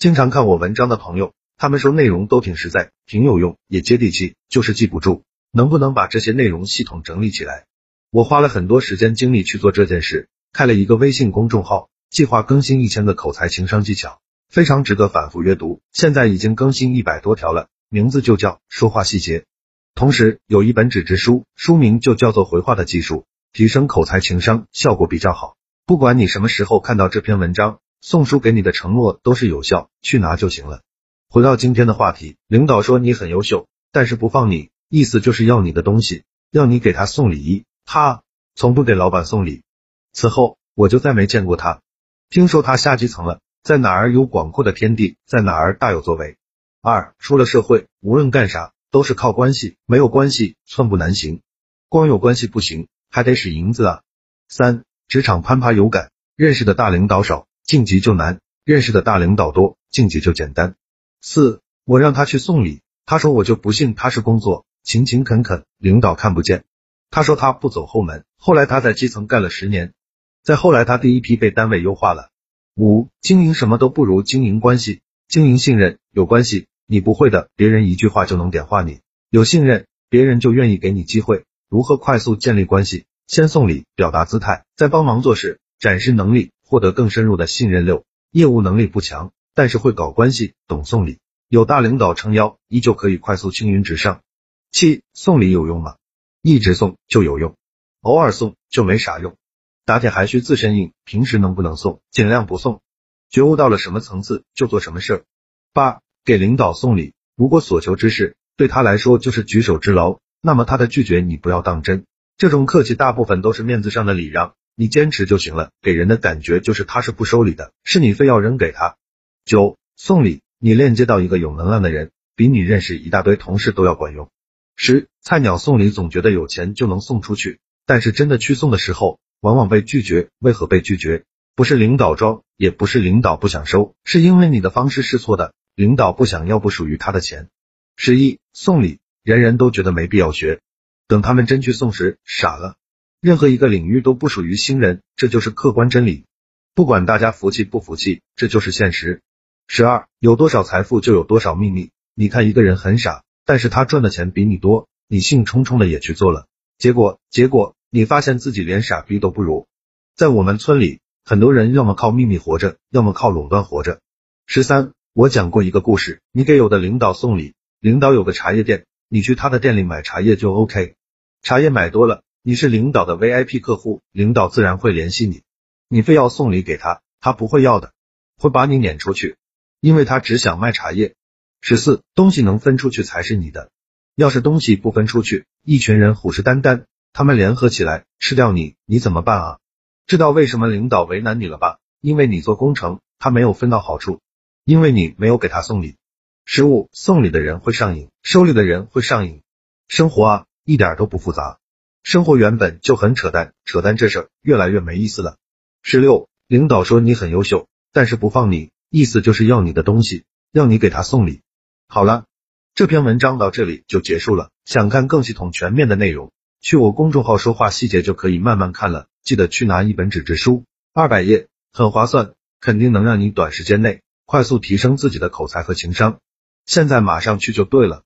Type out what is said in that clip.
经常看我文章的朋友，他们说内容都挺实在，挺有用，也接地气，就是记不住。能不能把这些内容系统整理起来？我花了很多时间精力去做这件事，开了一个微信公众号，计划更新一千个口才情商技巧，非常值得反复阅读。现在已经更新一百多条了，名字就叫说话细节。同时有一本纸质书，书名就叫做回话的技术，提升口才情商效果比较好。不管你什么时候看到这篇文章，送书给你的承诺都是有效，去拿就行了。回到今天的话题，领导说你很优秀，但是不放你，意思就是要你的东西，要你给他送礼。他从不给老板送礼，此后我就再没见过他。听说他下基层了，在哪儿有广阔的天地，在哪儿大有作为。二出了社会，无论干啥都是靠关系，没有关系寸步难行。光有关系不行，还得使银子啊。三职场攀爬有感，认识的大领导少，晋级就难；认识的大领导多，晋级就简单。四我让他去送礼，他说我就不信他是工作勤勤恳恳，领导看不见。他说他不走后门，后来他在基层干了十年，再后来他第一批被单位优化了。五经营什么都不如经营关系，经营信任有关系，你不会的，别人一句话就能点化你；有信任，别人就愿意给你机会。如何快速建立关系？先送礼，表达姿态，再帮忙做事，展示能力，获得更深入的信任。六业务能力不强，但是会搞关系，懂送礼，有大领导撑腰，依旧可以快速青云直上。七送礼有用吗？一直送就有用，偶尔送就没啥用。打铁还需自身硬，平时能不能送，尽量不送。觉悟到了什么层次就做什么事儿。八，给领导送礼，如果所求之事对他来说就是举手之劳，那么他的拒绝你不要当真。这种客气大部分都是面子上的礼让，你坚持就行了。给人的感觉就是他是不收礼的，是你非要扔给他。九，送礼，你链接到一个有能量的人，比你认识一大堆同事都要管用。十菜鸟送礼总觉得有钱就能送出去，但是真的去送的时候，往往被拒绝。为何被拒绝？不是领导装，也不是领导不想收，是因为你的方式是错的。领导不想要不属于他的钱。十一送礼，人人都觉得没必要学，等他们真去送时，傻了。任何一个领域都不属于新人，这就是客观真理。不管大家服气不服气，这就是现实。十二有多少财富就有多少秘密。你看一个人很傻。但是他赚的钱比你多，你兴冲冲的也去做了，结果结果你发现自己连傻逼都不如。在我们村里，很多人要么靠秘密活着，要么靠垄断活着。十三，我讲过一个故事，你给有的领导送礼，领导有个茶叶店，你去他的店里买茶叶就 OK，茶叶买多了，你是领导的 VIP 客户，领导自然会联系你，你非要送礼给他，他不会要的，会把你撵出去，因为他只想卖茶叶。十四，东西能分出去才是你的。要是东西不分出去，一群人虎视眈眈，他们联合起来吃掉你，你怎么办啊？知道为什么领导为难你了吧？因为你做工程，他没有分到好处，因为你没有给他送礼。十五，送礼的人会上瘾，收礼的人会上瘾。生活啊，一点都不复杂，生活原本就很扯淡，扯淡这事儿越来越没意思了。十六，领导说你很优秀，但是不放你，意思就是要你的东西，要你给他送礼。好了，这篇文章到这里就结束了。想看更系统全面的内容，去我公众号说话细节就可以慢慢看了。记得去拿一本纸质书，二百页，很划算，肯定能让你短时间内快速提升自己的口才和情商。现在马上去就对了。